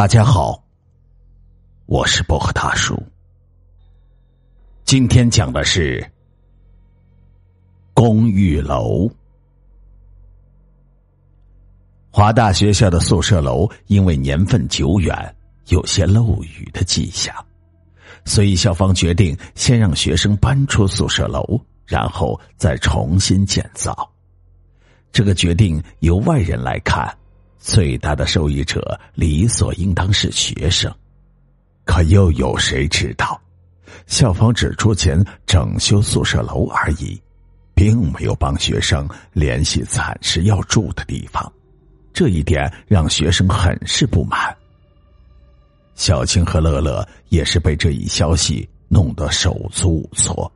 大家好，我是薄荷大叔。今天讲的是公寓楼。华大学校的宿舍楼因为年份久远，有些漏雨的迹象，所以校方决定先让学生搬出宿舍楼，然后再重新建造。这个决定由外人来看。最大的受益者理所应当是学生，可又有谁知道，校方只出钱整修宿舍楼而已，并没有帮学生联系暂时要住的地方，这一点让学生很是不满。小青和乐乐也是被这一消息弄得手足无措，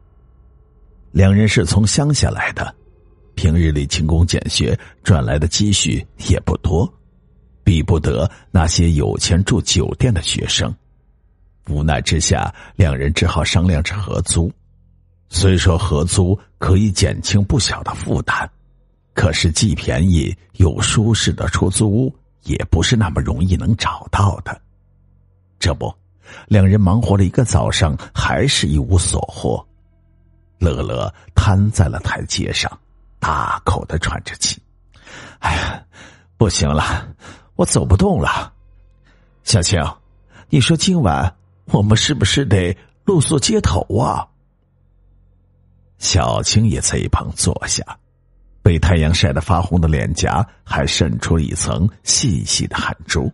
两人是从乡下来的。平日里勤工俭学赚来的积蓄也不多，比不得那些有钱住酒店的学生。无奈之下，两人只好商量着合租。虽说合租可以减轻不小的负担，可是既便宜又舒适的出租屋也不是那么容易能找到的。这不，两人忙活了一个早上，还是一无所获。乐乐瘫在了台阶上。大口的喘着气，哎呀，不行了，我走不动了。小青，你说今晚我们是不是得露宿街头啊？小青也在一旁坐下，被太阳晒得发红的脸颊还渗出一层细细的汗珠。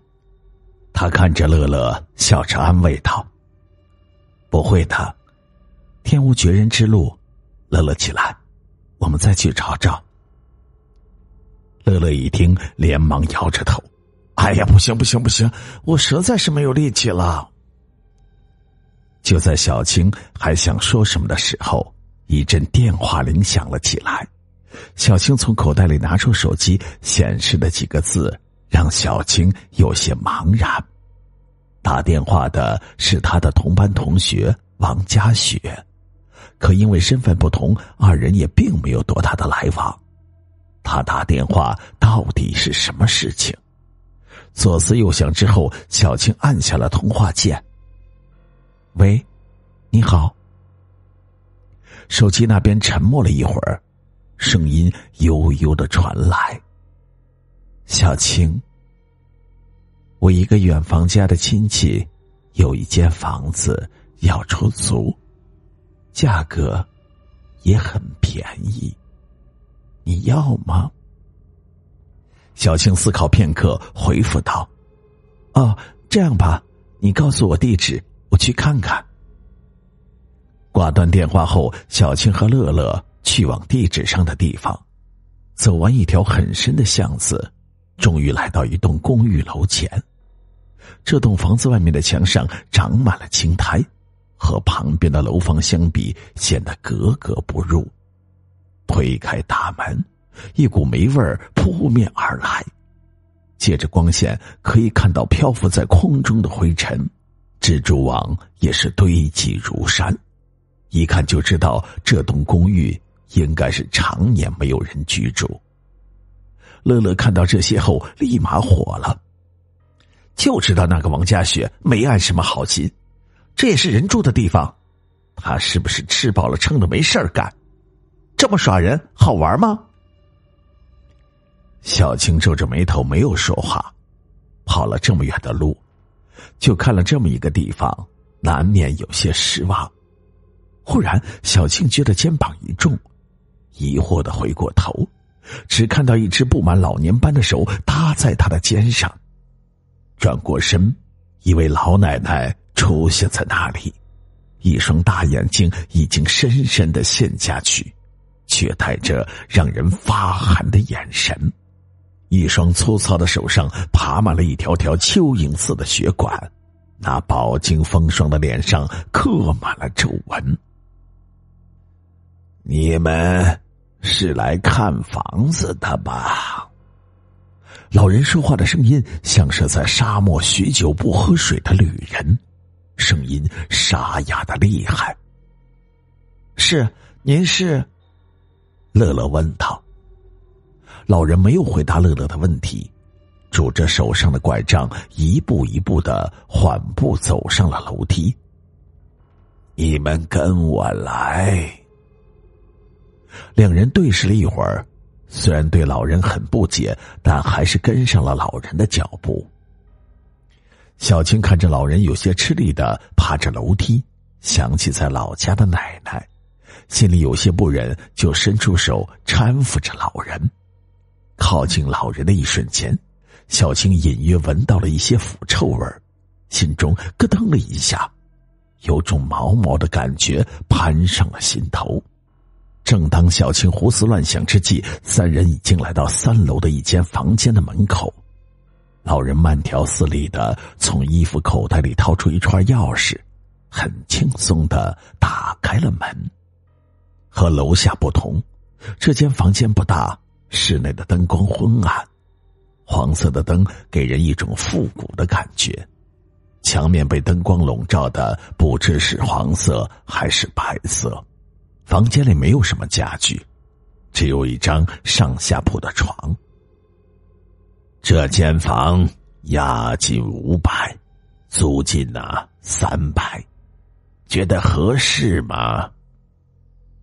他看着乐乐，笑着安慰道：“不会的，天无绝人之路。”乐乐起来。我们再去找找。乐乐一听，连忙摇着头：“哎呀，不行，不行，不行！我实在是没有力气了。”就在小青还想说什么的时候，一阵电话铃响了起来。小青从口袋里拿出手机，显示的几个字让小青有些茫然。打电话的是他的同班同学王佳雪。可因为身份不同，二人也并没有多大的来往。他打电话到底是什么事情？左思右想之后，小青按下了通话键。喂，你好。手机那边沉默了一会儿，声音悠悠的传来：“小青，我一个远房家的亲戚，有一间房子要出租。”价格也很便宜，你要吗？小青思考片刻，回复道：“哦，这样吧，你告诉我地址，我去看看。”挂断电话后，小青和乐乐去往地址上的地方，走完一条很深的巷子，终于来到一栋公寓楼前。这栋房子外面的墙上长满了青苔。和旁边的楼房相比，显得格格不入。推开大门，一股霉味儿扑面而来。借着光线，可以看到漂浮在空中的灰尘，蜘蛛网也是堆积如山。一看就知道，这栋公寓应该是常年没有人居住。乐乐看到这些后，立马火了，就知道那个王家雪没安什么好心。这也是人住的地方，他是不是吃饱了撑的没事儿干？这么耍人好玩吗？小青皱着眉头没有说话，跑了这么远的路，就看了这么一个地方，难免有些失望。忽然，小青觉得肩膀一重，疑惑的回过头，只看到一只布满老年斑的手搭在他的肩上，转过身，一位老奶奶。出现在那里，一双大眼睛已经深深的陷下去，却带着让人发寒的眼神。一双粗糙的手上爬满了一条条蚯蚓似的血管，那饱经风霜的脸上刻满了皱纹。你们是来看房子的吧？老人说话的声音像是在沙漠许久不喝水的旅人。声音沙哑的厉害。是，您是？乐乐问道。老人没有回答乐乐的问题，拄着手上的拐杖，一步一步的缓步走上了楼梯。你们跟我来。两人对视了一会儿，虽然对老人很不解，但还是跟上了老人的脚步。小青看着老人有些吃力的爬着楼梯，想起在老家的奶奶，心里有些不忍，就伸出手搀扶着老人。靠近老人的一瞬间，小青隐约闻到了一些腐臭味心中咯噔了一下，有种毛毛的感觉攀上了心头。正当小青胡思乱想之际，三人已经来到三楼的一间房间的门口。老人慢条斯理的从衣服口袋里掏出一串钥匙，很轻松的打开了门。和楼下不同，这间房间不大，室内的灯光昏暗，黄色的灯给人一种复古的感觉。墙面被灯光笼罩的，不知是黄色还是白色。房间里没有什么家具，只有一张上下铺的床。这间房押金五百，租金呢三百，觉得合适吗？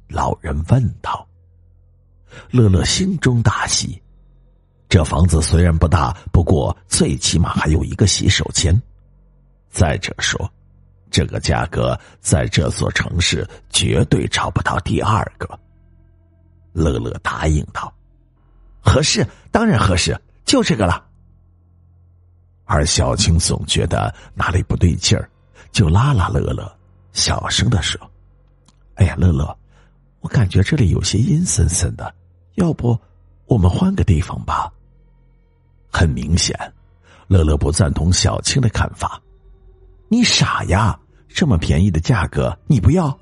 老人问道。乐乐心中大喜，这房子虽然不大，不过最起码还有一个洗手间。再者说。这个价格在这座城市绝对找不到第二个。乐乐答应道：“合适，当然合适，就这个了。”而小青总觉得哪里不对劲儿，就拉拉乐乐，小声的说：“哎呀，乐乐，我感觉这里有些阴森森的，要不我们换个地方吧？”很明显，乐乐不赞同小青的看法。你傻呀！这么便宜的价格你不要？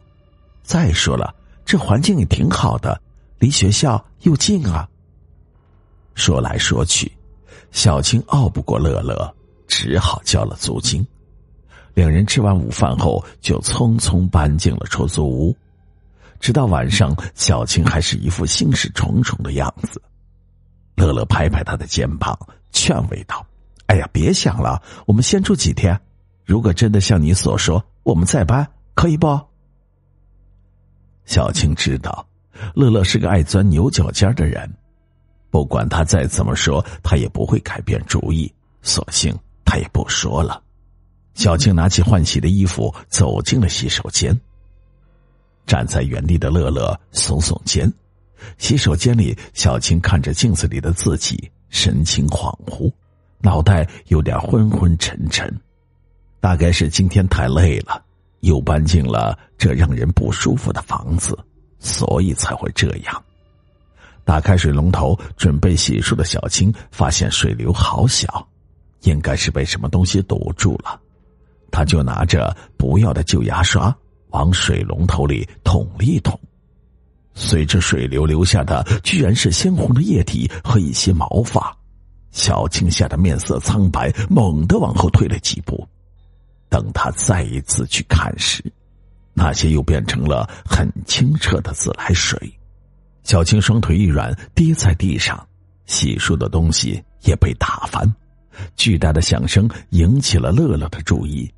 再说了，这环境也挺好的，离学校又近啊。说来说去，小青拗不过乐乐，只好交了租金。两人吃完午饭后，就匆匆搬进了出租屋。直到晚上，小青还是一副心事重重的样子。乐乐拍拍他的肩膀，劝慰道：“哎呀，别想了，我们先住几天。”如果真的像你所说，我们再搬可以不？小青知道，乐乐是个爱钻牛角尖的人，不管他再怎么说，他也不会改变主意。索性他也不说了。小青拿起换洗的衣服，走进了洗手间。站在原地的乐乐耸耸肩。洗手间里，小青看着镜子里的自己，神情恍惚，脑袋有点昏昏沉沉。大概是今天太累了，又搬进了这让人不舒服的房子，所以才会这样。打开水龙头准备洗漱的小青发现水流好小，应该是被什么东西堵住了。他就拿着不要的旧牙刷往水龙头里捅了一捅，随着水流流下的居然是鲜红的液体和一些毛发。小青吓得面色苍白，猛地往后退了几步。等他再一次去看时，那些又变成了很清澈的自来水。小青双腿一软，跌在地上，洗漱的东西也被打翻。巨大的响声引起了乐乐的注意，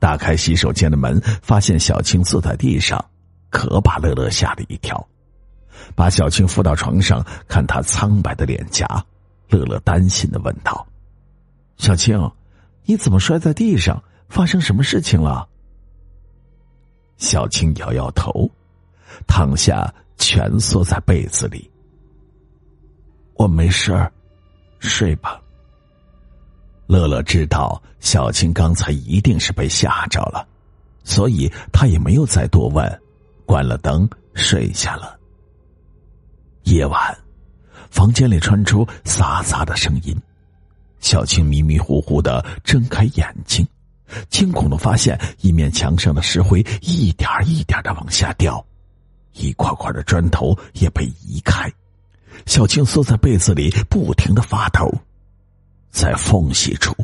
打开洗手间的门，发现小青坐在地上，可把乐乐吓了一跳。把小青扶到床上，看她苍白的脸颊，乐乐担心的问道：“小青，你怎么摔在地上？”发生什么事情了？小青摇摇头，躺下蜷缩在被子里。我没事儿，睡吧。乐乐知道小青刚才一定是被吓着了，所以他也没有再多问，关了灯睡下了。夜晚，房间里传出嘈杂的声音，小青迷迷糊糊的睁开眼睛。惊恐的发现，一面墙上的石灰一点一点的往下掉，一块块的砖头也被移开。小青缩在被子里，不停的发抖。在缝隙处，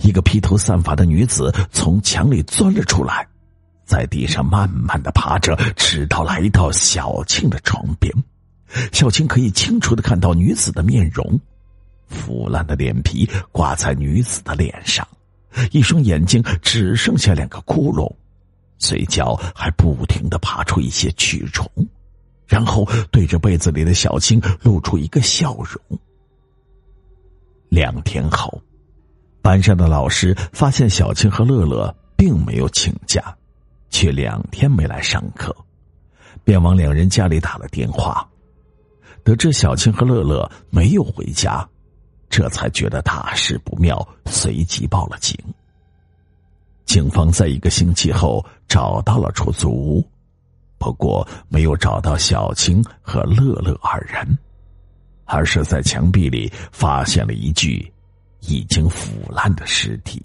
一个披头散发的女子从墙里钻了出来，在地上慢慢的爬着，直到来到小青的床边。小青可以清楚的看到女子的面容，腐烂的脸皮挂在女子的脸上，一双眼睛只剩下两个窟窿，嘴角还不停的爬出一些蛆虫，然后对着被子里的小青露出一个笑容。两天后，班上的老师发现小青和乐乐并没有请假，却两天没来上课，便往两人家里打了电话。得知小青和乐乐没有回家。这才觉得大事不妙，随即报了警。警方在一个星期后找到了出租屋，不过没有找到小青和乐乐二人，而是在墙壁里发现了一具已经腐烂的尸体。